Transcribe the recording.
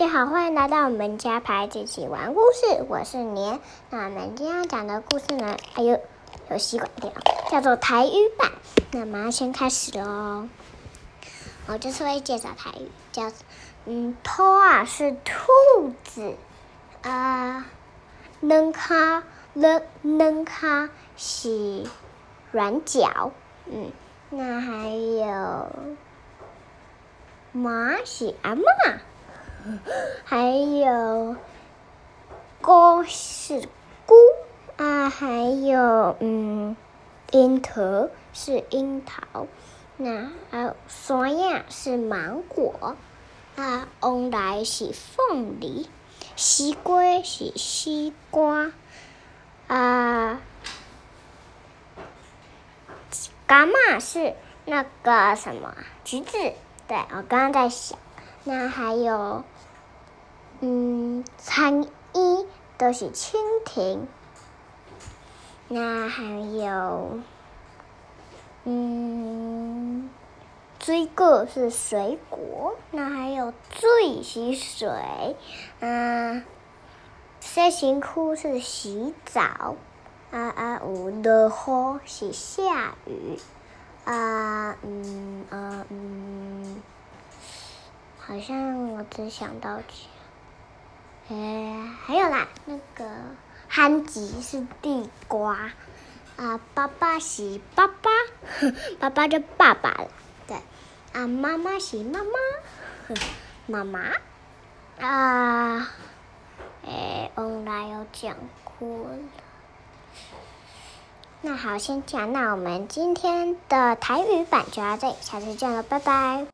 大家好，欢迎来到我们家牌子一起玩故事。我是年。那我们今天要讲的故事呢，哎呦，有吸管掉，叫做台语版。那马上先开始喽。我这次会介绍台语，叫嗯，头啊是兔子，啊，能卡能能卡是软脚，嗯，那还有马是阿嬷。还有，菇是菇啊，还有嗯，樱桃是樱桃，那还有酸呀是芒果啊，红来是凤梨，西瓜是西瓜啊，伽马是那个什么橘子？对我刚刚在想。那还有，嗯，参一都是蜻蜓。那还有，嗯，追个是水果。那还有最是水，嗯，三辛苦是洗澡。啊啊，五的雨是下雨。啊，嗯，啊，嗯。好像我只想到，哎，还有啦，那个憨吉是地瓜，啊，爸爸是爸爸，爸爸就爸爸了，对，啊，妈妈是妈妈，妈妈，啊，哎，我来有讲过了，那好，先讲，那我们今天的台语版就到这里，下次见了，拜拜。